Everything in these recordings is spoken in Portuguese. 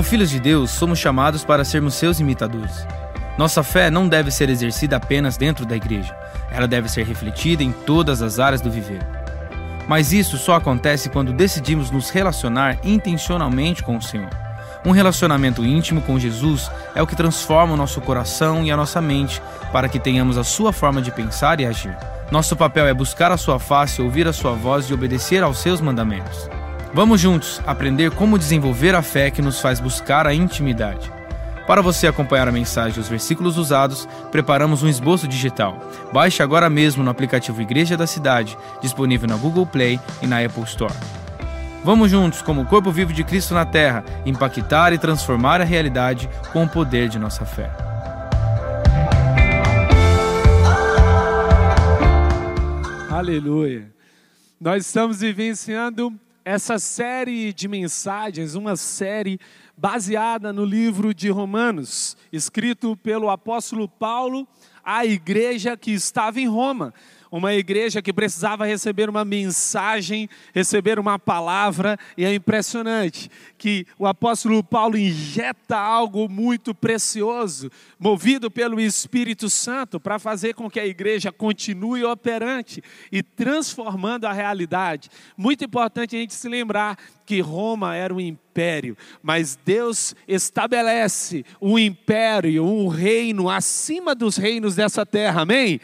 Como filhos de Deus, somos chamados para sermos seus imitadores. Nossa fé não deve ser exercida apenas dentro da igreja, ela deve ser refletida em todas as áreas do viver. Mas isso só acontece quando decidimos nos relacionar intencionalmente com o Senhor. Um relacionamento íntimo com Jesus é o que transforma o nosso coração e a nossa mente para que tenhamos a sua forma de pensar e agir. Nosso papel é buscar a sua face, ouvir a sua voz e obedecer aos seus mandamentos. Vamos juntos aprender como desenvolver a fé que nos faz buscar a intimidade. Para você acompanhar a mensagem e os versículos usados, preparamos um esboço digital. Baixe agora mesmo no aplicativo Igreja da Cidade, disponível na Google Play e na Apple Store. Vamos juntos, como corpo vivo de Cristo na terra, impactar e transformar a realidade com o poder de nossa fé. Aleluia. Nós estamos vivenciando essa série de mensagens, uma série baseada no livro de Romanos, escrito pelo apóstolo Paulo à igreja que estava em Roma uma igreja que precisava receber uma mensagem, receber uma palavra, e é impressionante que o apóstolo Paulo injeta algo muito precioso, movido pelo Espírito Santo, para fazer com que a igreja continue operante e transformando a realidade. Muito importante a gente se lembrar que Roma era um império, mas Deus estabelece um império, um reino acima dos reinos dessa terra, amém?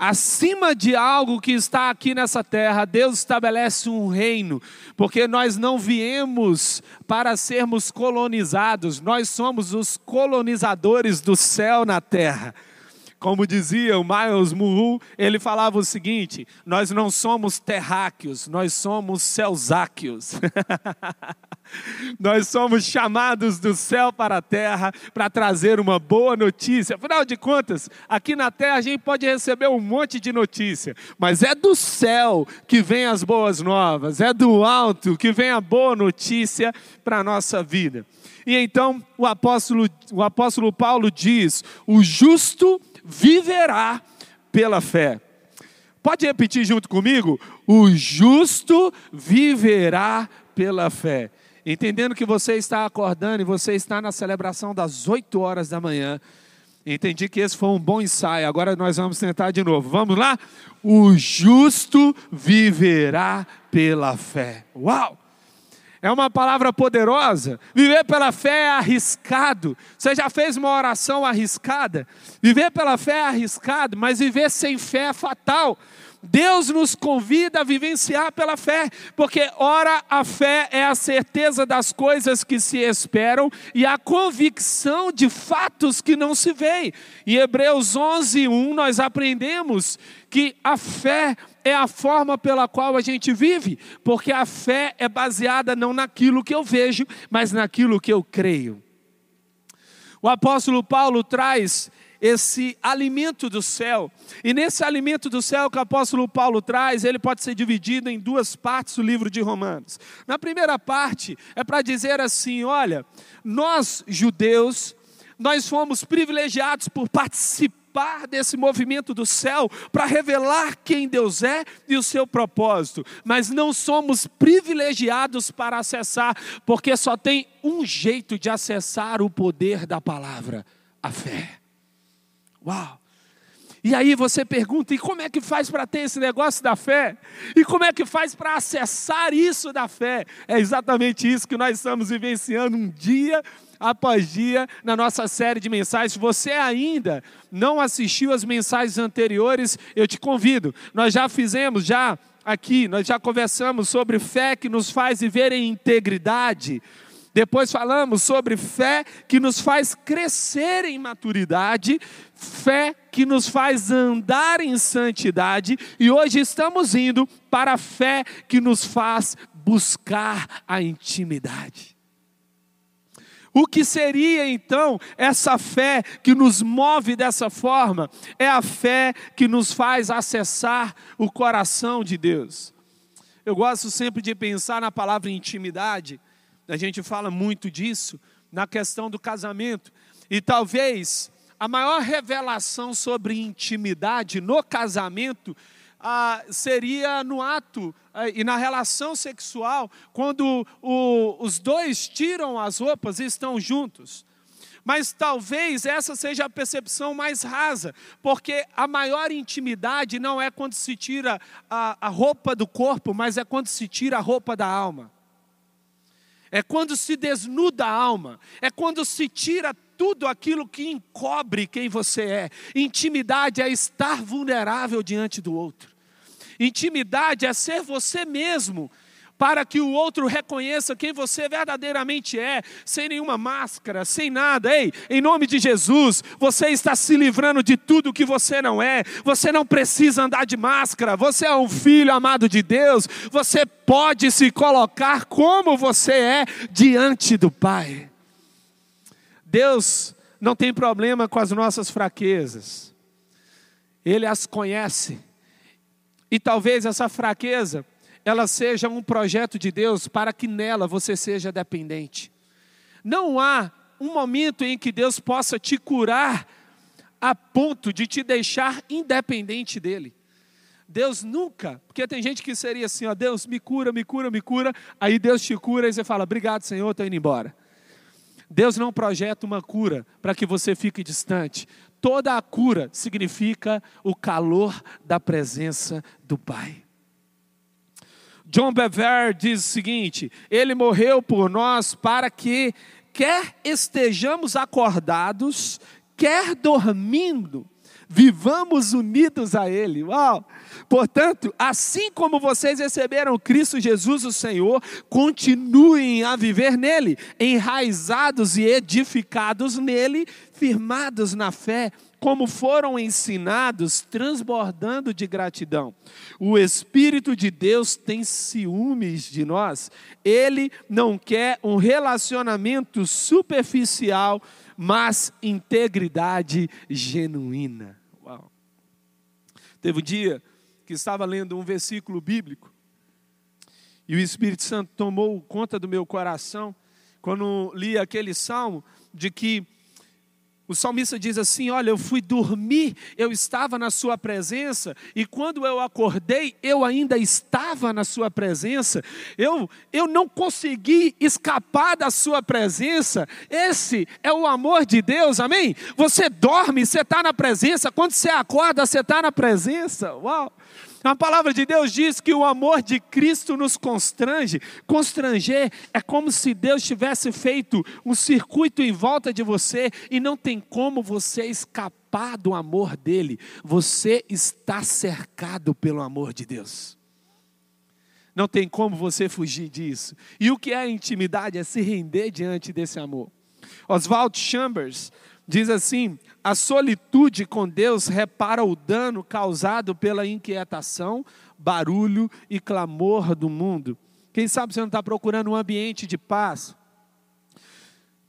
Acima de algo que está aqui nessa terra, Deus estabelece um reino, porque nós não viemos para sermos colonizados, nós somos os colonizadores do céu na terra. Como dizia o Miles Muru, ele falava o seguinte: nós não somos terráqueos, nós somos celsáqueos. nós somos chamados do céu para a terra para trazer uma boa notícia. Afinal de contas, aqui na terra a gente pode receber um monte de notícia, mas é do céu que vem as boas novas, é do alto que vem a boa notícia para a nossa vida. E então o apóstolo, o apóstolo Paulo diz: o justo viverá pela fé. Pode repetir junto comigo? O justo viverá pela fé. Entendendo que você está acordando e você está na celebração das 8 horas da manhã. Entendi que esse foi um bom ensaio. Agora nós vamos tentar de novo. Vamos lá? O justo viverá pela fé. Uau! É uma palavra poderosa. Viver pela fé é arriscado. Você já fez uma oração arriscada? Viver pela fé é arriscado, mas viver sem fé é fatal. Deus nos convida a vivenciar pela fé, porque ora a fé é a certeza das coisas que se esperam e a convicção de fatos que não se veem. Em Hebreus 11, 1 nós aprendemos que a fé é a forma pela qual a gente vive, porque a fé é baseada não naquilo que eu vejo, mas naquilo que eu creio. O apóstolo Paulo traz esse alimento do céu. E nesse alimento do céu que o apóstolo Paulo traz, ele pode ser dividido em duas partes do livro de Romanos. Na primeira parte é para dizer assim: olha, nós judeus, nós fomos privilegiados por participar participar desse movimento do céu para revelar quem Deus é e o seu propósito, mas não somos privilegiados para acessar, porque só tem um jeito de acessar o poder da palavra: a fé. Uau! E aí você pergunta: e como é que faz para ter esse negócio da fé? E como é que faz para acessar isso da fé? É exatamente isso que nós estamos vivenciando um dia após dia na nossa série de mensagens. Se você ainda não assistiu as mensagens anteriores, eu te convido. Nós já fizemos, já aqui, nós já conversamos sobre fé que nos faz viver em integridade. Depois falamos sobre fé que nos faz crescer em maturidade, fé que nos faz andar em santidade, e hoje estamos indo para a fé que nos faz buscar a intimidade. O que seria então essa fé que nos move dessa forma? É a fé que nos faz acessar o coração de Deus. Eu gosto sempre de pensar na palavra intimidade, a gente fala muito disso na questão do casamento, e talvez a maior revelação sobre intimidade no casamento ah, seria no ato ah, e na relação sexual, quando o, os dois tiram as roupas e estão juntos. Mas talvez essa seja a percepção mais rasa, porque a maior intimidade não é quando se tira a, a roupa do corpo, mas é quando se tira a roupa da alma. É quando se desnuda a alma, é quando se tira tudo aquilo que encobre quem você é. Intimidade é estar vulnerável diante do outro. Intimidade é ser você mesmo, para que o outro reconheça quem você verdadeiramente é, sem nenhuma máscara, sem nada. Ei, em nome de Jesus, você está se livrando de tudo que você não é. Você não precisa andar de máscara. Você é um filho amado de Deus. Você pode se colocar como você é diante do Pai. Deus não tem problema com as nossas fraquezas. Ele as conhece. E talvez essa fraqueza ela seja um projeto de Deus para que nela você seja dependente. Não há um momento em que Deus possa te curar a ponto de te deixar independente dele. Deus nunca, porque tem gente que seria assim, ó, Deus me cura, me cura, me cura, aí Deus te cura e você fala, obrigado Senhor, estou indo embora. Deus não projeta uma cura para que você fique distante. Toda a cura significa o calor da presença do Pai. John Bever diz o seguinte: ele morreu por nós para que, quer estejamos acordados, quer dormindo, vivamos unidos a Ele. Uau! Portanto, assim como vocês receberam Cristo Jesus, o Senhor, continuem a viver nele, enraizados e edificados nele, firmados na fé como foram ensinados, transbordando de gratidão. O Espírito de Deus tem ciúmes de nós. Ele não quer um relacionamento superficial, mas integridade genuína. Uau. Teve um dia que estava lendo um versículo bíblico e o Espírito Santo tomou conta do meu coração quando li aquele salmo de que o salmista diz assim: Olha, eu fui dormir, eu estava na Sua presença, e quando eu acordei, eu ainda estava na Sua presença, eu, eu não consegui escapar da Sua presença. Esse é o amor de Deus, amém? Você dorme, você está na presença, quando você acorda, você está na presença. Uau! A palavra de Deus diz que o amor de Cristo nos constrange. Constranger é como se Deus tivesse feito um circuito em volta de você e não tem como você escapar do amor dele. Você está cercado pelo amor de Deus. Não tem como você fugir disso. E o que é intimidade? É se render diante desse amor. Oswald Chambers diz assim: a solitude com Deus repara o dano causado pela inquietação, barulho e clamor do mundo. Quem sabe você não está procurando um ambiente de paz?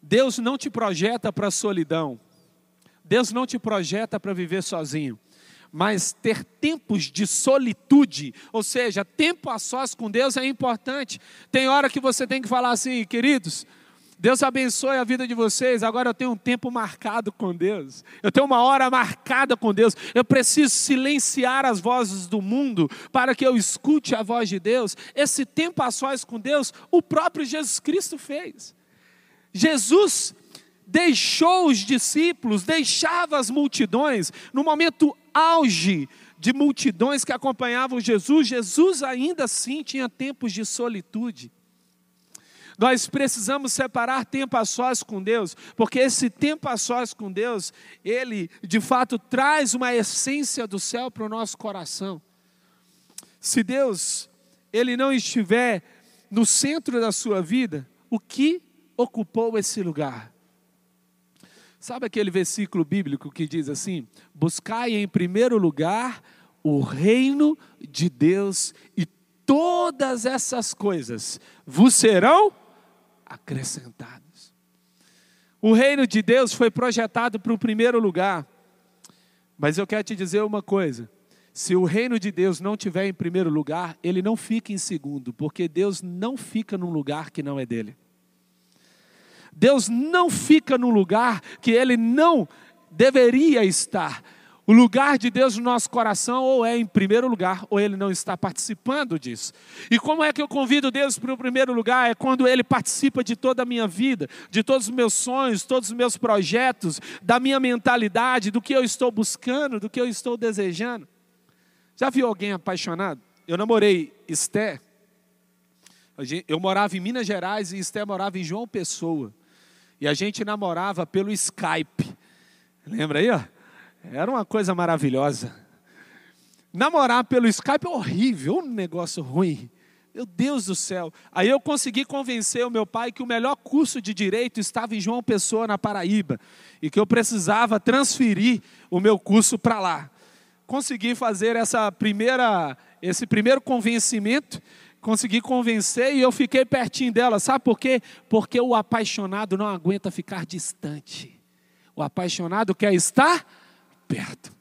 Deus não te projeta para a solidão. Deus não te projeta para viver sozinho. Mas ter tempos de solitude, ou seja, tempo a sós com Deus é importante. Tem hora que você tem que falar assim, queridos, Deus abençoe a vida de vocês. Agora eu tenho um tempo marcado com Deus. Eu tenho uma hora marcada com Deus. Eu preciso silenciar as vozes do mundo para que eu escute a voz de Deus. Esse tempo a sós com Deus, o próprio Jesus Cristo fez. Jesus deixou os discípulos, deixava as multidões no momento auge de multidões que acompanhavam Jesus. Jesus ainda assim tinha tempos de solitude. Nós precisamos separar tempo a sós com Deus, porque esse tempo a sós com Deus, ele de fato traz uma essência do céu para o nosso coração. Se Deus, ele não estiver no centro da sua vida, o que ocupou esse lugar? Sabe aquele versículo bíblico que diz assim: Buscai em primeiro lugar o reino de Deus e todas essas coisas vos serão acrescentados. O reino de Deus foi projetado para o primeiro lugar. Mas eu quero te dizer uma coisa: se o reino de Deus não tiver em primeiro lugar, ele não fica em segundo, porque Deus não fica num lugar que não é dele. Deus não fica num lugar que ele não deveria estar. O lugar de Deus no nosso coração ou é em primeiro lugar, ou ele não está participando disso. E como é que eu convido Deus para o primeiro lugar? É quando ele participa de toda a minha vida, de todos os meus sonhos, todos os meus projetos, da minha mentalidade, do que eu estou buscando, do que eu estou desejando. Já viu alguém apaixonado? Eu namorei Esté. Eu morava em Minas Gerais e Esté morava em João Pessoa. E a gente namorava pelo Skype. Lembra aí, ó? Era uma coisa maravilhosa. Namorar pelo Skype é horrível, um negócio ruim. Meu Deus do céu. Aí eu consegui convencer o meu pai que o melhor curso de direito estava em João Pessoa, na Paraíba, e que eu precisava transferir o meu curso para lá. Consegui fazer essa primeira, esse primeiro convencimento, consegui convencer e eu fiquei pertinho dela. Sabe por quê? Porque o apaixonado não aguenta ficar distante. O apaixonado quer estar perto.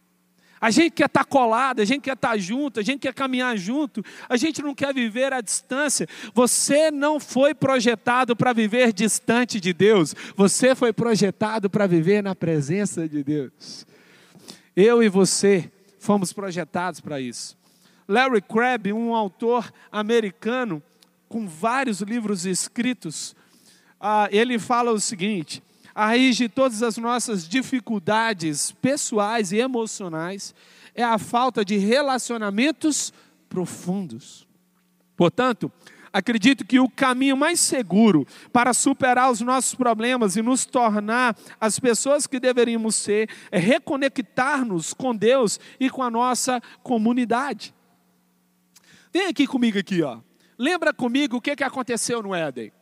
A gente quer estar colado, a gente quer estar junto, a gente quer caminhar junto, a gente não quer viver à distância. Você não foi projetado para viver distante de Deus, você foi projetado para viver na presença de Deus. Eu e você fomos projetados para isso. Larry Crabb, um autor americano com vários livros escritos, ah, ele fala o seguinte: a raiz de todas as nossas dificuldades pessoais e emocionais é a falta de relacionamentos profundos. Portanto, acredito que o caminho mais seguro para superar os nossos problemas e nos tornar as pessoas que deveríamos ser é reconectar-nos com Deus e com a nossa comunidade. Vem aqui comigo aqui, ó. Lembra comigo o que, que aconteceu no Éden?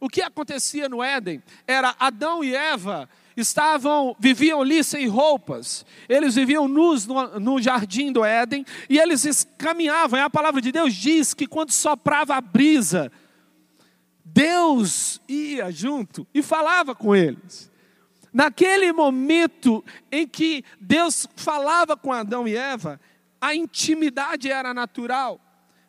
O que acontecia no Éden era Adão e Eva estavam, viviam ali sem roupas, eles viviam nus no, no, jardim do Éden, e eles caminhavam, e a palavra de Deus diz que quando soprava a brisa, Deus ia junto e falava com eles. Naquele momento em que Deus falava com Adão e Eva, a intimidade era natural.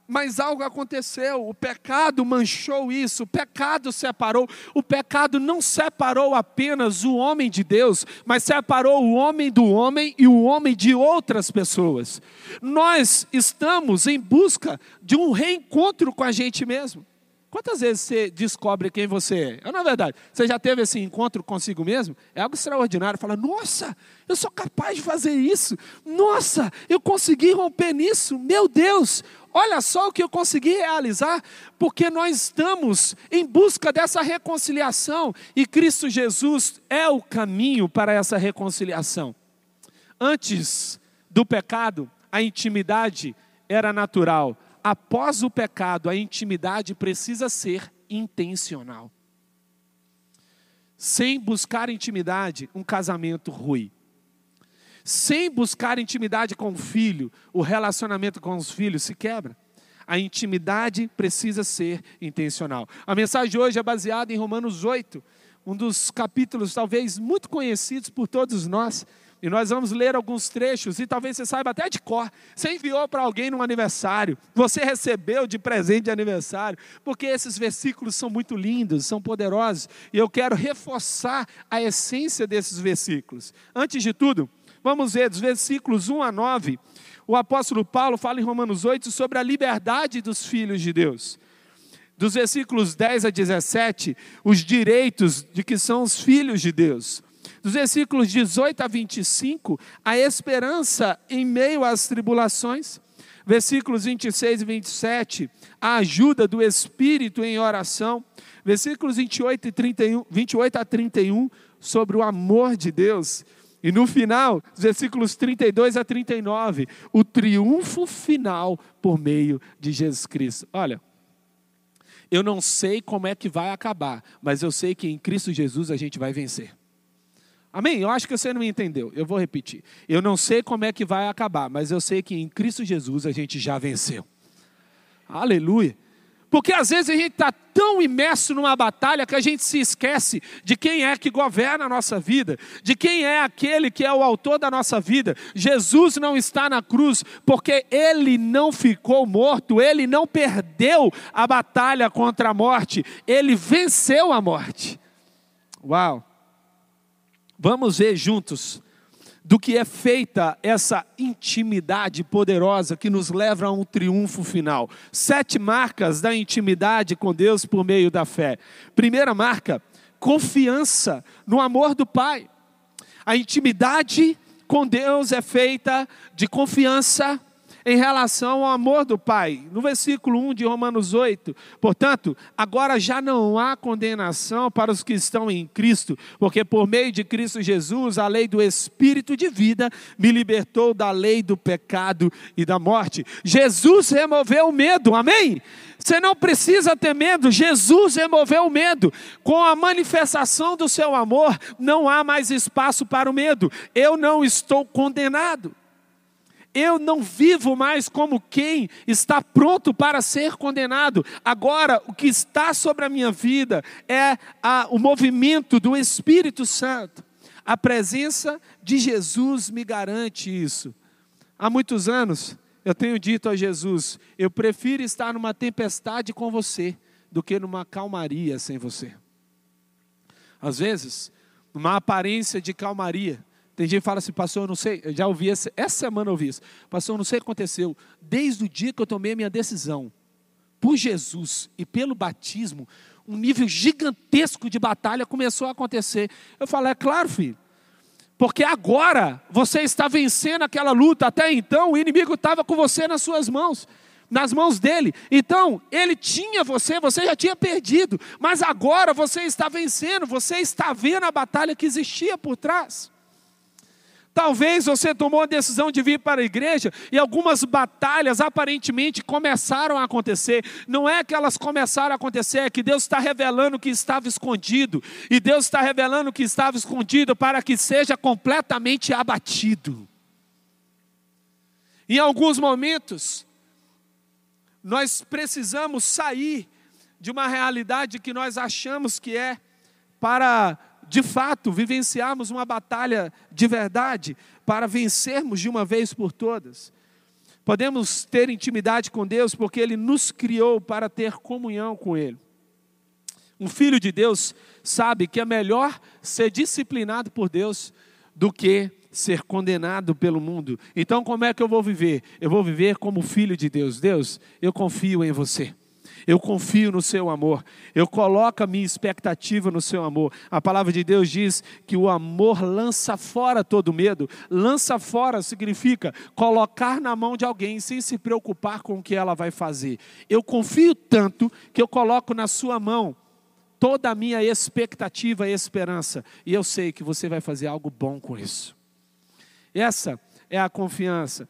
Mas algo aconteceu, o pecado manchou isso, o pecado separou. O pecado não separou apenas o homem de Deus, mas separou o homem do homem e o homem de outras pessoas. Nós estamos em busca de um reencontro com a gente mesmo. Quantas vezes você descobre quem você é? É na verdade, você já teve esse encontro consigo mesmo? É algo extraordinário. Fala, nossa, eu sou capaz de fazer isso. Nossa, eu consegui romper nisso. Meu Deus, olha só o que eu consegui realizar, porque nós estamos em busca dessa reconciliação e Cristo Jesus é o caminho para essa reconciliação. Antes do pecado, a intimidade era natural após o pecado, a intimidade precisa ser intencional. Sem buscar intimidade, um casamento ruim. Sem buscar intimidade com o filho, o relacionamento com os filhos se quebra. A intimidade precisa ser intencional. A mensagem de hoje é baseada em Romanos 8, um dos capítulos talvez muito conhecidos por todos nós. E nós vamos ler alguns trechos, e talvez você saiba até de cor. Você enviou para alguém no aniversário, você recebeu de presente de aniversário, porque esses versículos são muito lindos, são poderosos, e eu quero reforçar a essência desses versículos. Antes de tudo, vamos ver dos versículos 1 a 9. O apóstolo Paulo fala em Romanos 8 sobre a liberdade dos filhos de Deus. Dos versículos 10 a 17, os direitos de que são os filhos de Deus dos versículos 18 a 25, a esperança em meio às tribulações. Versículos 26 e 27, a ajuda do Espírito em oração. Versículos 28, e 31, 28 a 31, sobre o amor de Deus. E no final, versículos 32 a 39, o triunfo final por meio de Jesus Cristo. Olha, eu não sei como é que vai acabar, mas eu sei que em Cristo Jesus a gente vai vencer. Amém? Eu acho que você não me entendeu. Eu vou repetir. Eu não sei como é que vai acabar, mas eu sei que em Cristo Jesus a gente já venceu. Aleluia. Porque às vezes a gente está tão imerso numa batalha que a gente se esquece de quem é que governa a nossa vida, de quem é aquele que é o autor da nossa vida. Jesus não está na cruz porque ele não ficou morto, ele não perdeu a batalha contra a morte, ele venceu a morte. Uau! Vamos ver juntos do que é feita essa intimidade poderosa que nos leva a um triunfo final. Sete marcas da intimidade com Deus por meio da fé. Primeira marca, confiança no amor do Pai. A intimidade com Deus é feita de confiança em relação ao amor do Pai. No versículo 1 de Romanos 8, portanto, agora já não há condenação para os que estão em Cristo, porque por meio de Cristo Jesus, a lei do Espírito de vida me libertou da lei do pecado e da morte. Jesus removeu o medo, amém? Você não precisa ter medo, Jesus removeu o medo. Com a manifestação do seu amor, não há mais espaço para o medo. Eu não estou condenado eu não vivo mais como quem está pronto para ser condenado. Agora, o que está sobre a minha vida é a, o movimento do Espírito Santo. A presença de Jesus me garante isso. Há muitos anos, eu tenho dito a Jesus: eu prefiro estar numa tempestade com você do que numa calmaria sem você. Às vezes, numa aparência de calmaria, tem gente que fala assim, pastor, eu não sei, eu já ouvi essa, essa semana eu ouvi isso. Pastor, eu não sei o que aconteceu. Desde o dia que eu tomei a minha decisão, por Jesus e pelo batismo, um nível gigantesco de batalha começou a acontecer. Eu falei, é claro, filho. Porque agora você está vencendo aquela luta. Até então o inimigo estava com você nas suas mãos, nas mãos dele. Então ele tinha você, você já tinha perdido. Mas agora você está vencendo, você está vendo a batalha que existia por trás. Talvez você tomou a decisão de vir para a igreja e algumas batalhas aparentemente começaram a acontecer. Não é que elas começaram a acontecer, é que Deus está revelando que estava escondido. E Deus está revelando que estava escondido para que seja completamente abatido. Em alguns momentos, nós precisamos sair de uma realidade que nós achamos que é para de fato, vivenciarmos uma batalha de verdade para vencermos de uma vez por todas. Podemos ter intimidade com Deus porque Ele nos criou para ter comunhão com Ele. Um filho de Deus sabe que é melhor ser disciplinado por Deus do que ser condenado pelo mundo. Então, como é que eu vou viver? Eu vou viver como filho de Deus. Deus, eu confio em você. Eu confio no seu amor. Eu coloco a minha expectativa no seu amor. A palavra de Deus diz que o amor lança fora todo medo. Lança fora significa colocar na mão de alguém sem se preocupar com o que ela vai fazer. Eu confio tanto que eu coloco na sua mão toda a minha expectativa e esperança. E eu sei que você vai fazer algo bom com isso. Essa é a confiança.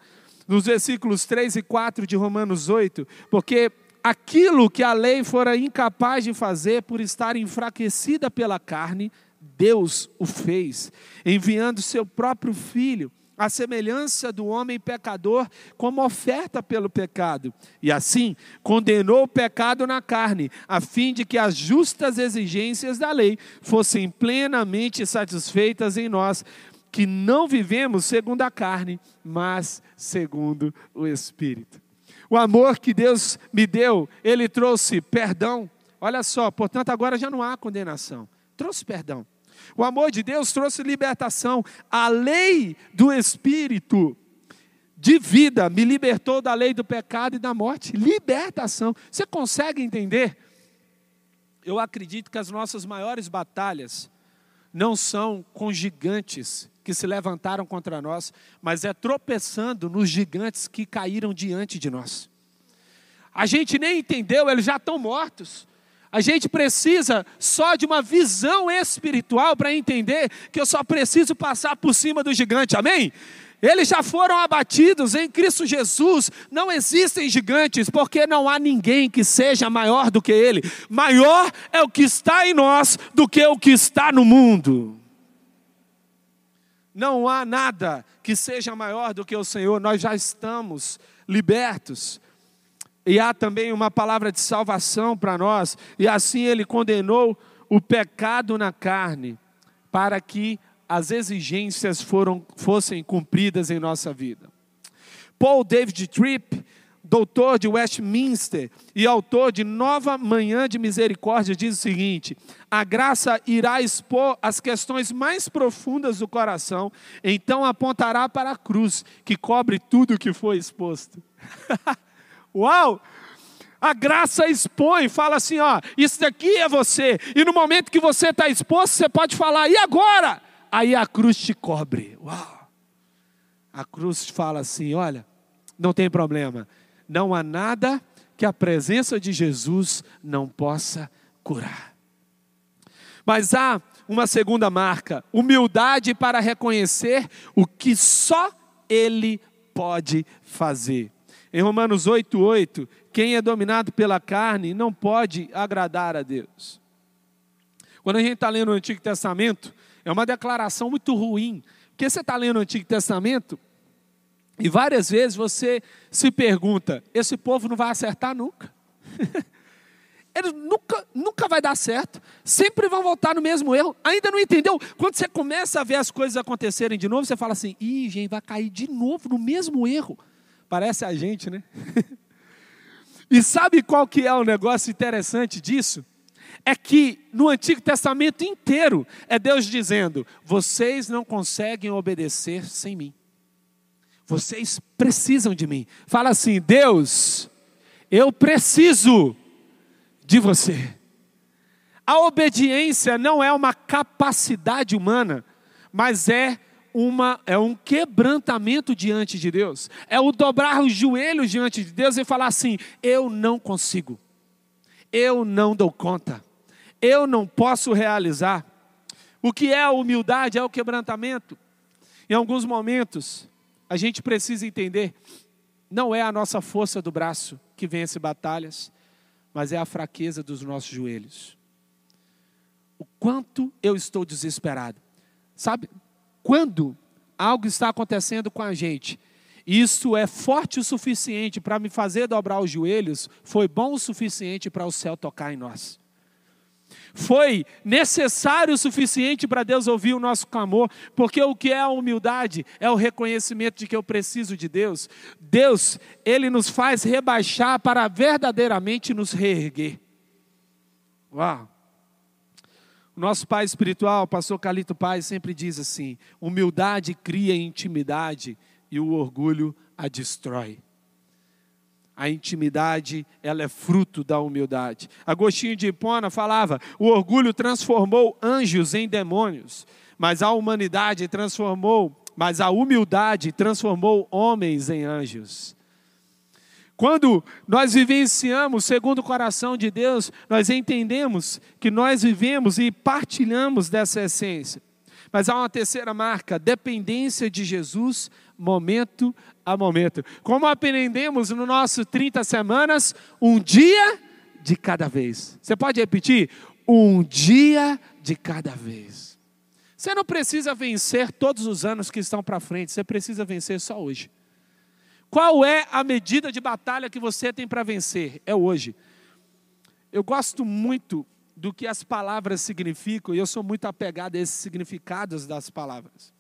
Nos versículos 3 e 4 de Romanos 8, porque aquilo que a lei fora incapaz de fazer por estar enfraquecida pela carne, Deus o fez, enviando seu próprio filho, à semelhança do homem pecador, como oferta pelo pecado. E assim condenou o pecado na carne, a fim de que as justas exigências da lei fossem plenamente satisfeitas em nós, que não vivemos segundo a carne, mas segundo o Espírito. O amor que Deus me deu, ele trouxe perdão. Olha só, portanto, agora já não há condenação. Trouxe perdão. O amor de Deus trouxe libertação. A lei do Espírito de vida me libertou da lei do pecado e da morte. Libertação. Você consegue entender? Eu acredito que as nossas maiores batalhas não são com gigantes que se levantaram contra nós, mas é tropeçando nos gigantes que caíram diante de nós. A gente nem entendeu, eles já estão mortos. A gente precisa só de uma visão espiritual para entender que eu só preciso passar por cima do gigante, amém? Eles já foram abatidos em Cristo Jesus. Não existem gigantes, porque não há ninguém que seja maior do que Ele. Maior é o que está em nós do que o que está no mundo. Não há nada que seja maior do que o Senhor, nós já estamos libertos. E há também uma palavra de salvação para nós, e assim ele condenou o pecado na carne, para que as exigências foram, fossem cumpridas em nossa vida. Paul David Tripp, doutor de Westminster e autor de Nova Manhã de Misericórdia, diz o seguinte: a graça irá expor as questões mais profundas do coração, então apontará para a cruz, que cobre tudo o que foi exposto. Uau! A graça expõe, fala assim: ó, isso daqui é você, e no momento que você está exposto, você pode falar, e agora? Aí a cruz te cobre. Uau! A cruz fala assim: olha, não tem problema, não há nada que a presença de Jesus não possa curar. Mas há uma segunda marca: humildade para reconhecer o que só Ele pode fazer. Em Romanos 8,8, quem é dominado pela carne não pode agradar a Deus. Quando a gente está lendo o Antigo Testamento, é uma declaração muito ruim, porque você está lendo o Antigo Testamento, e várias vezes você se pergunta: esse povo não vai acertar nunca. Ele nunca, nunca vai dar certo. Sempre vão voltar no mesmo erro. Ainda não entendeu? Quando você começa a ver as coisas acontecerem de novo, você fala assim: ih, gente, vai cair de novo no mesmo erro. Parece a gente, né? e sabe qual que é o negócio interessante disso? É que no Antigo Testamento inteiro é Deus dizendo: vocês não conseguem obedecer sem mim. Vocês precisam de mim. Fala assim: Deus, eu preciso de você. A obediência não é uma capacidade humana, mas é uma, é um quebrantamento diante de Deus. É o dobrar os joelhos diante de Deus e falar assim: eu não consigo, eu não dou conta, eu não posso realizar. O que é a humildade? É o quebrantamento. Em alguns momentos, a gente precisa entender, não é a nossa força do braço que vence batalhas, mas é a fraqueza dos nossos joelhos. O quanto eu estou desesperado. Sabe, quando algo está acontecendo com a gente, isso é forte o suficiente para me fazer dobrar os joelhos, foi bom o suficiente para o céu tocar em nós foi necessário o suficiente para Deus ouvir o nosso clamor, porque o que é a humildade é o reconhecimento de que eu preciso de Deus. Deus, Ele nos faz rebaixar para verdadeiramente nos reerguer. Uau! Nosso pai espiritual, pastor Calito Pai, sempre diz assim: humildade cria intimidade e o orgulho a destrói. A intimidade, ela é fruto da humildade. Agostinho de Hipona falava: o orgulho transformou anjos em demônios, mas a humanidade transformou, mas a humildade transformou homens em anjos. Quando nós vivenciamos segundo o coração de Deus, nós entendemos que nós vivemos e partilhamos dessa essência. Mas há uma terceira marca: dependência de Jesus, momento a momento. Como aprendemos no nosso 30 semanas, um dia de cada vez. Você pode repetir? Um dia de cada vez. Você não precisa vencer todos os anos que estão para frente, você precisa vencer só hoje. Qual é a medida de batalha que você tem para vencer? É hoje. Eu gosto muito do que as palavras significam e eu sou muito apegado a esses significados das palavras.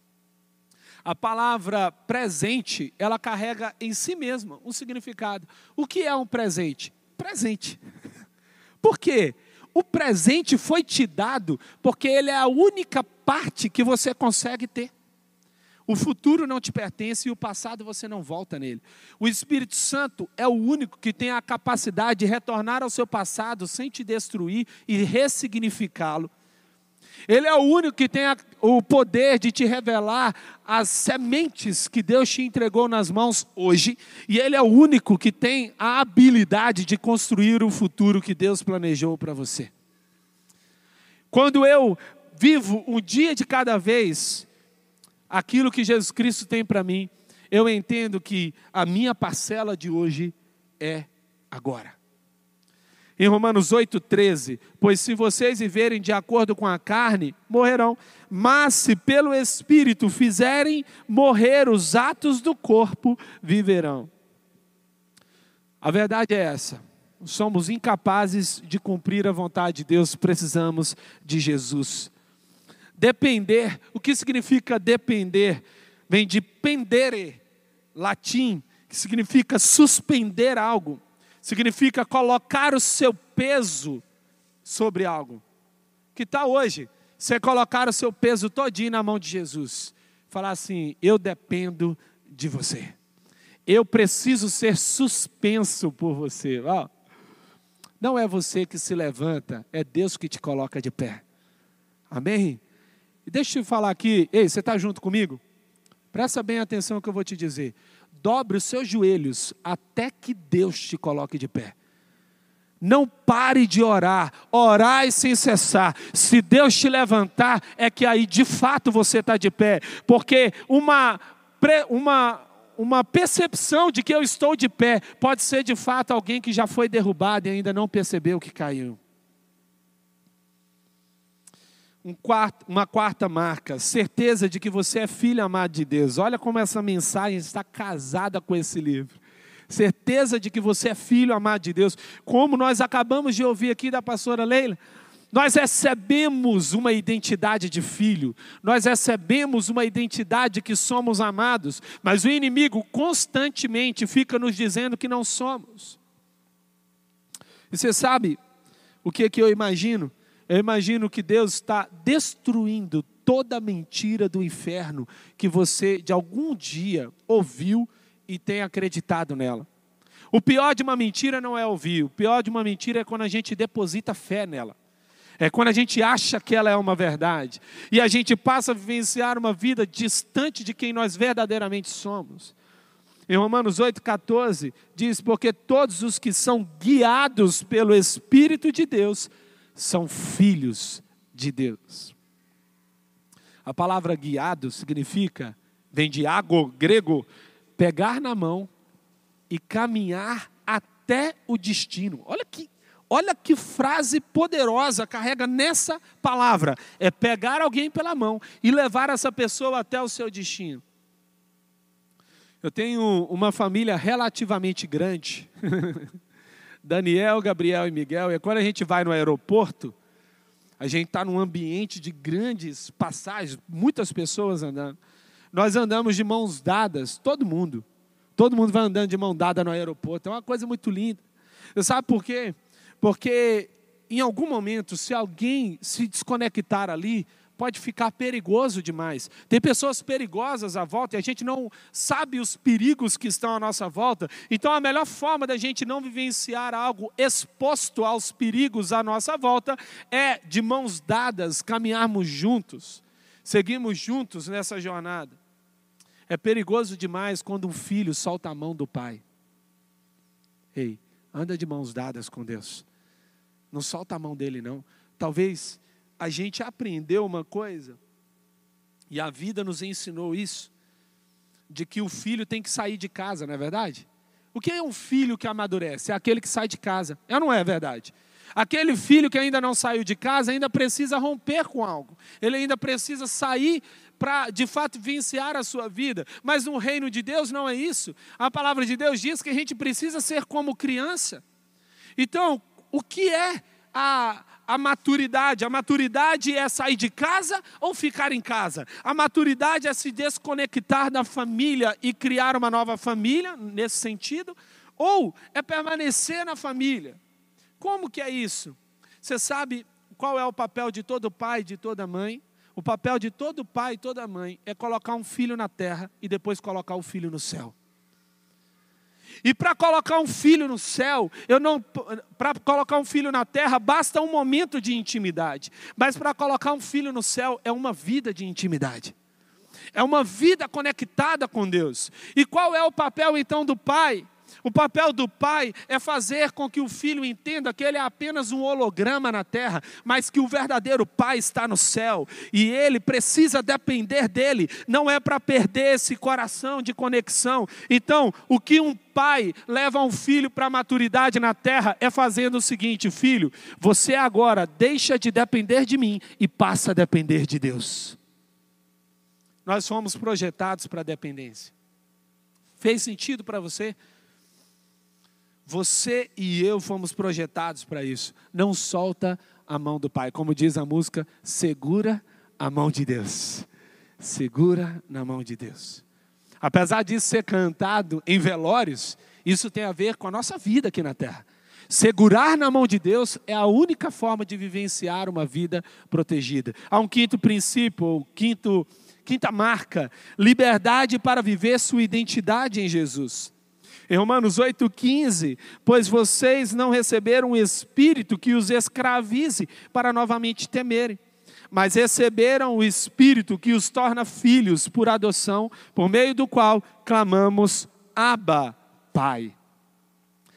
A palavra presente, ela carrega em si mesma um significado. O que é um presente? Presente. Por quê? O presente foi te dado porque ele é a única parte que você consegue ter. O futuro não te pertence e o passado você não volta nele. O Espírito Santo é o único que tem a capacidade de retornar ao seu passado sem te destruir e ressignificá-lo. Ele é o único que tem a, o poder de te revelar as sementes que Deus te entregou nas mãos hoje, e Ele é o único que tem a habilidade de construir o futuro que Deus planejou para você. Quando eu vivo um dia de cada vez, aquilo que Jesus Cristo tem para mim, eu entendo que a minha parcela de hoje é agora. Em Romanos 8,13: Pois se vocês viverem de acordo com a carne, morrerão. Mas se pelo Espírito fizerem morrer os atos do corpo, viverão. A verdade é essa. Somos incapazes de cumprir a vontade de Deus, precisamos de Jesus. Depender, o que significa depender? Vem de pendere, latim, que significa suspender algo, significa colocar o seu peso sobre algo. Que tal hoje você colocar o seu peso todinho na mão de Jesus? Falar assim: eu dependo de você. Eu preciso ser suspenso por você. Ó, não é você que se levanta, é Deus que te coloca de pé. Amém? E deixa eu falar aqui, ei, você está junto comigo? Presta bem atenção no que eu vou te dizer. Dobre os seus joelhos até que Deus te coloque de pé. Não pare de orar, orai sem cessar. Se Deus te levantar, é que aí de fato você está de pé, porque uma, uma, uma percepção de que eu estou de pé pode ser de fato alguém que já foi derrubado e ainda não percebeu que caiu. Um quarto, uma quarta marca, certeza de que você é filho amado de Deus. Olha como essa mensagem está casada com esse livro certeza de que você é filho amado de Deus, como nós acabamos de ouvir aqui da pastora Leila. Nós recebemos uma identidade de filho, nós recebemos uma identidade que somos amados, mas o inimigo constantemente fica nos dizendo que não somos. E você sabe o que, é que eu imagino? Eu imagino que Deus está destruindo toda a mentira do inferno que você de algum dia ouviu e tem acreditado nela. O pior de uma mentira não é ouvir, o pior de uma mentira é quando a gente deposita fé nela. É quando a gente acha que ela é uma verdade e a gente passa a vivenciar uma vida distante de quem nós verdadeiramente somos. Em Romanos 8,14 diz: Porque todos os que são guiados pelo Espírito de Deus são filhos de Deus. A palavra guiado significa, vem de água grego, pegar na mão e caminhar até o destino. Olha que, olha que frase poderosa carrega nessa palavra. É pegar alguém pela mão e levar essa pessoa até o seu destino. Eu tenho uma família relativamente grande. Daniel, Gabriel e Miguel. E quando a gente vai no aeroporto, a gente está num ambiente de grandes passagens, muitas pessoas andando. Nós andamos de mãos dadas, todo mundo. Todo mundo vai andando de mão dada no aeroporto. É uma coisa muito linda. Você sabe por quê? Porque em algum momento, se alguém se desconectar ali, pode ficar perigoso demais. Tem pessoas perigosas à volta e a gente não sabe os perigos que estão à nossa volta. Então, a melhor forma da gente não vivenciar algo exposto aos perigos à nossa volta é, de mãos dadas, caminharmos juntos, seguirmos juntos nessa jornada. É perigoso demais quando um filho solta a mão do pai. Ei, anda de mãos dadas com Deus. Não solta a mão dele, não. Talvez a gente aprendeu uma coisa, e a vida nos ensinou isso, de que o filho tem que sair de casa, não é verdade? O que é um filho que amadurece? É aquele que sai de casa. É não é verdade? Aquele filho que ainda não saiu de casa ainda precisa romper com algo. Ele ainda precisa sair para de fato vivenciar a sua vida. Mas no reino de Deus não é isso. A palavra de Deus diz que a gente precisa ser como criança. Então, o que é a, a maturidade? A maturidade é sair de casa ou ficar em casa? A maturidade é se desconectar da família e criar uma nova família, nesse sentido? Ou é permanecer na família? Como que é isso? Você sabe qual é o papel de todo pai, de toda mãe? O papel de todo pai e toda mãe é colocar um filho na terra e depois colocar o filho no céu. E para colocar um filho no céu, eu não para colocar um filho na terra basta um momento de intimidade, mas para colocar um filho no céu é uma vida de intimidade. É uma vida conectada com Deus. E qual é o papel então do pai? O papel do pai é fazer com que o filho entenda que ele é apenas um holograma na terra, mas que o verdadeiro pai está no céu e ele precisa depender dele, não é para perder esse coração de conexão. Então, o que um pai leva um filho para a maturidade na terra é fazendo o seguinte: filho, você agora deixa de depender de mim e passa a depender de Deus. Nós fomos projetados para a dependência. Fez sentido para você? Você e eu fomos projetados para isso. Não solta a mão do Pai. Como diz a música, segura a mão de Deus. Segura na mão de Deus. Apesar disso ser cantado em velórios, isso tem a ver com a nossa vida aqui na terra. Segurar na mão de Deus é a única forma de vivenciar uma vida protegida. Há um quinto princípio, ou quinto, quinta marca: liberdade para viver sua identidade em Jesus. Em Romanos 8,15, pois vocês não receberam um espírito que os escravize para novamente temerem, mas receberam o espírito que os torna filhos por adoção, por meio do qual clamamos: Abba, Pai.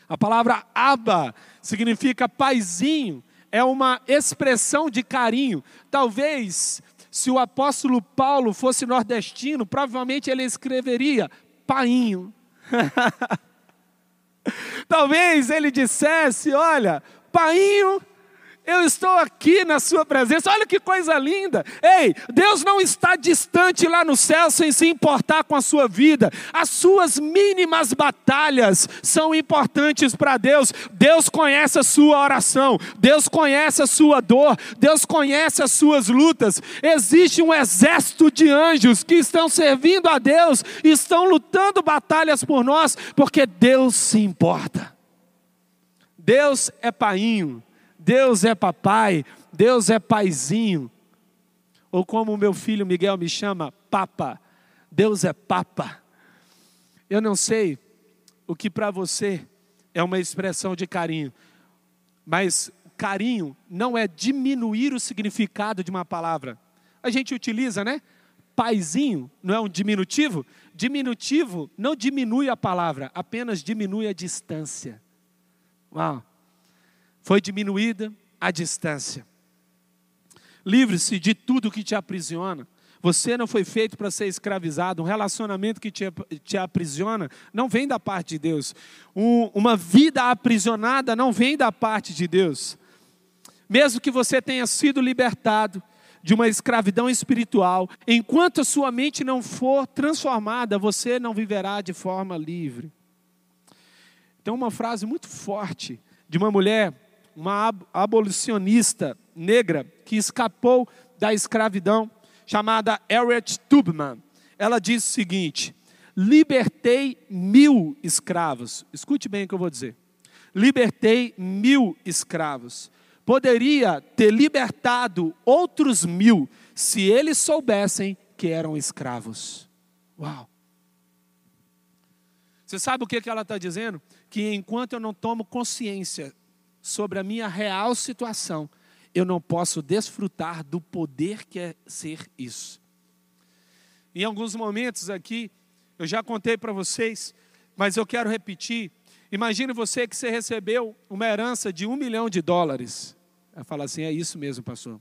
A palavra Abba significa paizinho, é uma expressão de carinho. Talvez, se o apóstolo Paulo fosse nordestino, provavelmente ele escreveria painho. Talvez ele dissesse: Olha, painho eu estou aqui na Sua presença. Olha que coisa linda. Ei, Deus não está distante lá no céu sem se importar com a sua vida. As suas mínimas batalhas são importantes para Deus. Deus conhece a sua oração, Deus conhece a sua dor, Deus conhece as suas lutas. Existe um exército de anjos que estão servindo a Deus, estão lutando batalhas por nós, porque Deus se importa. Deus é painho. Deus é papai, Deus é paizinho. Ou como o meu filho Miguel me chama, papa. Deus é papa. Eu não sei o que para você é uma expressão de carinho, mas carinho não é diminuir o significado de uma palavra. A gente utiliza, né? Paizinho não é um diminutivo? Diminutivo não diminui a palavra, apenas diminui a distância. Uau! Foi diminuída a distância. Livre-se de tudo que te aprisiona. Você não foi feito para ser escravizado. Um relacionamento que te, te aprisiona não vem da parte de Deus. Um, uma vida aprisionada não vem da parte de Deus. Mesmo que você tenha sido libertado de uma escravidão espiritual, enquanto a sua mente não for transformada, você não viverá de forma livre. Então, uma frase muito forte de uma mulher uma abolicionista negra que escapou da escravidão, chamada Harriet Tubman. Ela diz o seguinte: libertei mil escravos. Escute bem o que eu vou dizer. Libertei mil escravos. Poderia ter libertado outros mil se eles soubessem que eram escravos. Uau! Você sabe o que ela está dizendo? Que enquanto eu não tomo consciência sobre a minha real situação, eu não posso desfrutar do poder que é ser isso. Em alguns momentos aqui, eu já contei para vocês, mas eu quero repetir. Imagine você que você recebeu uma herança de um milhão de dólares. Ela fala assim: é isso mesmo, pastor.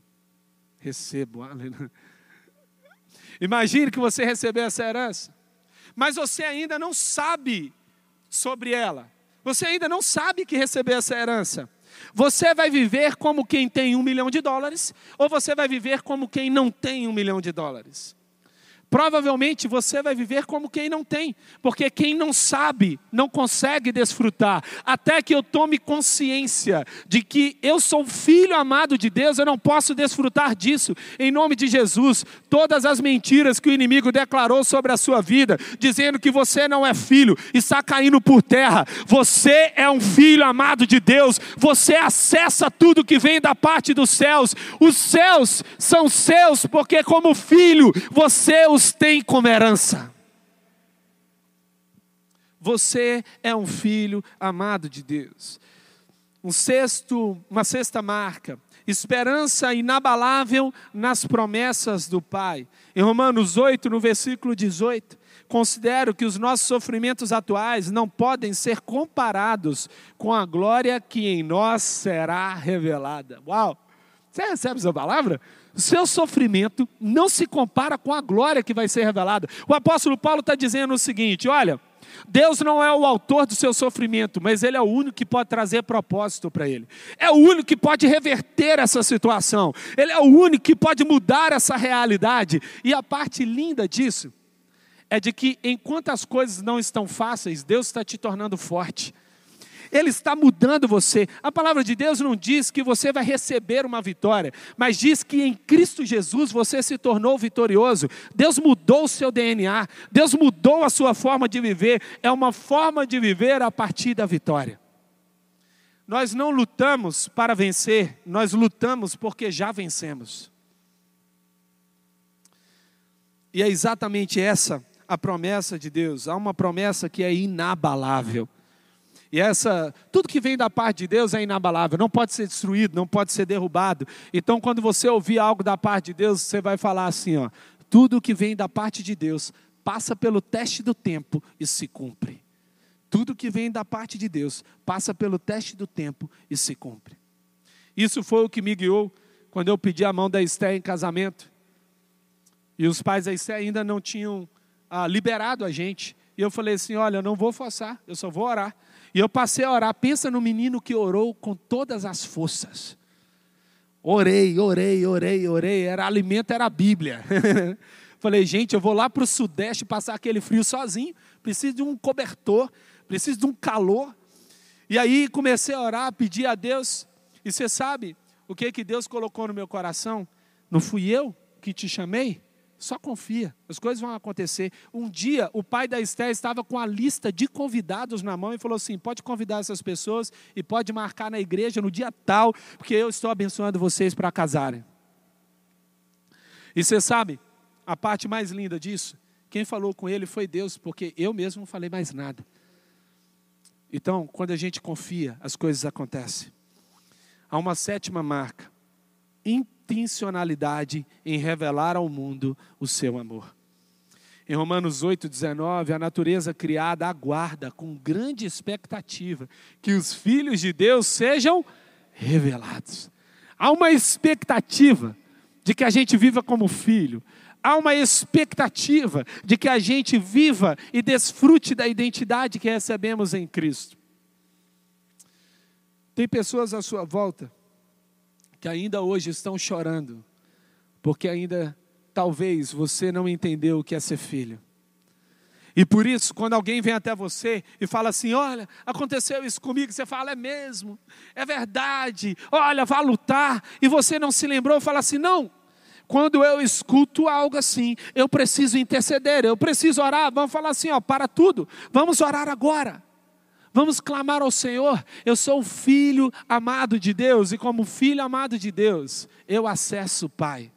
Recebo. Imagine que você recebeu essa herança, mas você ainda não sabe sobre ela. Você ainda não sabe que recebeu essa herança. Você vai viver como quem tem um milhão de dólares, ou você vai viver como quem não tem um milhão de dólares? Provavelmente você vai viver como quem não tem, porque quem não sabe não consegue desfrutar. Até que eu tome consciência de que eu sou filho amado de Deus, eu não posso desfrutar disso. Em nome de Jesus, todas as mentiras que o inimigo declarou sobre a sua vida, dizendo que você não é filho, está caindo por terra. Você é um filho amado de Deus, você acessa tudo que vem da parte dos céus. Os céus são seus, porque como filho, você os Deus tem como herança. Você é um filho amado de Deus. Um sexto, uma sexta marca, esperança inabalável nas promessas do Pai. Em Romanos 8, no versículo 18, considero que os nossos sofrimentos atuais não podem ser comparados com a glória que em nós será revelada. Uau! Você recebe essa palavra? Seu sofrimento não se compara com a glória que vai ser revelada. O apóstolo Paulo está dizendo o seguinte: olha, Deus não é o autor do seu sofrimento, mas Ele é o único que pode trazer propósito para ele. É o único que pode reverter essa situação. Ele é o único que pode mudar essa realidade. E a parte linda disso é de que enquanto as coisas não estão fáceis, Deus está te tornando forte. Ele está mudando você. A palavra de Deus não diz que você vai receber uma vitória, mas diz que em Cristo Jesus você se tornou vitorioso. Deus mudou o seu DNA, Deus mudou a sua forma de viver. É uma forma de viver a partir da vitória. Nós não lutamos para vencer, nós lutamos porque já vencemos. E é exatamente essa a promessa de Deus. Há uma promessa que é inabalável. E essa, tudo que vem da parte de Deus é inabalável, não pode ser destruído, não pode ser derrubado. Então, quando você ouvir algo da parte de Deus, você vai falar assim, ó: tudo que vem da parte de Deus passa pelo teste do tempo e se cumpre. Tudo que vem da parte de Deus passa pelo teste do tempo e se cumpre. Isso foi o que me guiou quando eu pedi a mão da Esté em casamento. E os pais da Esté ainda não tinham ah, liberado a gente. E eu falei assim: olha, eu não vou forçar, eu só vou orar. E eu passei a orar. Pensa no menino que orou com todas as forças. Orei, orei, orei, orei. Era alimento, era a Bíblia. Falei, gente, eu vou lá para o Sudeste passar aquele frio sozinho. Preciso de um cobertor, preciso de um calor. E aí comecei a orar, pedir a Deus. E você sabe o que que Deus colocou no meu coração? Não fui eu que te chamei? Só confia, as coisas vão acontecer. Um dia, o pai da Esther estava com a lista de convidados na mão e falou assim: pode convidar essas pessoas e pode marcar na igreja no dia tal, porque eu estou abençoando vocês para casarem. E você sabe, a parte mais linda disso, quem falou com ele foi Deus, porque eu mesmo não falei mais nada. Então, quando a gente confia, as coisas acontecem. Há uma sétima marca intencionalidade em revelar ao mundo o seu amor. Em Romanos 8,19, a natureza criada aguarda com grande expectativa que os filhos de Deus sejam revelados. Há uma expectativa de que a gente viva como filho, há uma expectativa de que a gente viva e desfrute da identidade que recebemos em Cristo. Tem pessoas à sua volta que ainda hoje estão chorando, porque ainda talvez você não entendeu o que é ser filho. E por isso, quando alguém vem até você e fala assim: Olha, aconteceu isso comigo, você fala: É mesmo, é verdade, olha, vá lutar, e você não se lembrou, fala assim: Não, quando eu escuto algo assim, eu preciso interceder, eu preciso orar, vamos falar assim: Ó, para tudo, vamos orar agora. Vamos clamar ao Senhor. Eu sou o filho amado de Deus, e como filho amado de Deus, eu acesso o Pai.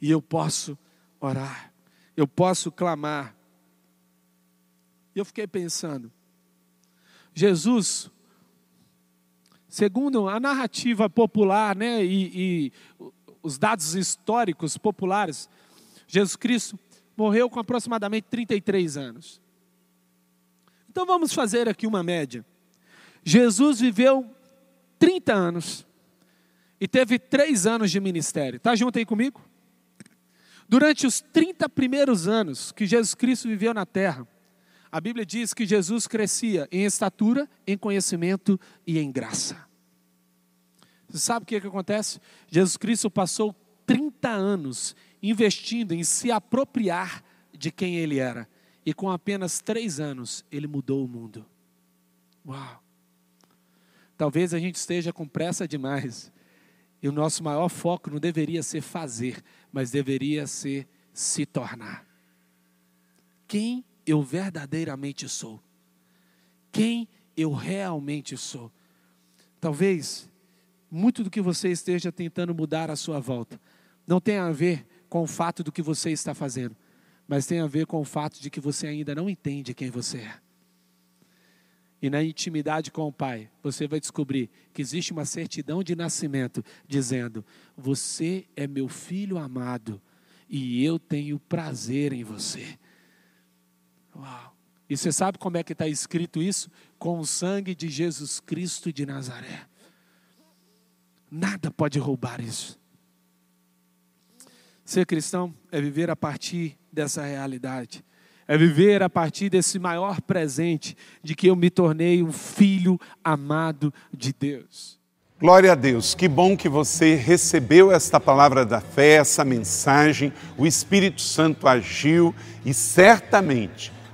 E eu posso orar, eu posso clamar. E eu fiquei pensando, Jesus, segundo a narrativa popular, né, e, e os dados históricos populares, Jesus Cristo morreu com aproximadamente 33 anos. Então vamos fazer aqui uma média. Jesus viveu 30 anos e teve três anos de ministério. Está junto aí comigo? Durante os 30 primeiros anos que Jesus Cristo viveu na terra, a Bíblia diz que Jesus crescia em estatura, em conhecimento e em graça. Você sabe o que, que acontece? Jesus Cristo passou 30 anos investindo em se apropriar de quem ele era e com apenas três anos, ele mudou o mundo. Uau! Talvez a gente esteja com pressa demais. E o nosso maior foco não deveria ser fazer, mas deveria ser se tornar. Quem eu verdadeiramente sou? Quem eu realmente sou? Talvez muito do que você esteja tentando mudar à sua volta não tenha a ver com o fato do que você está fazendo, mas tem a ver com o fato de que você ainda não entende quem você é. E na intimidade com o Pai, você vai descobrir que existe uma certidão de nascimento dizendo: Você é meu filho amado e eu tenho prazer em você. Uau! E você sabe como é que está escrito isso? Com o sangue de Jesus Cristo de Nazaré. Nada pode roubar isso. Ser cristão é viver a partir dessa realidade. É viver a partir desse maior presente de que eu me tornei um filho amado de Deus. Glória a Deus, que bom que você recebeu esta palavra da fé, essa mensagem. O Espírito Santo agiu e certamente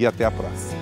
e até a próxima.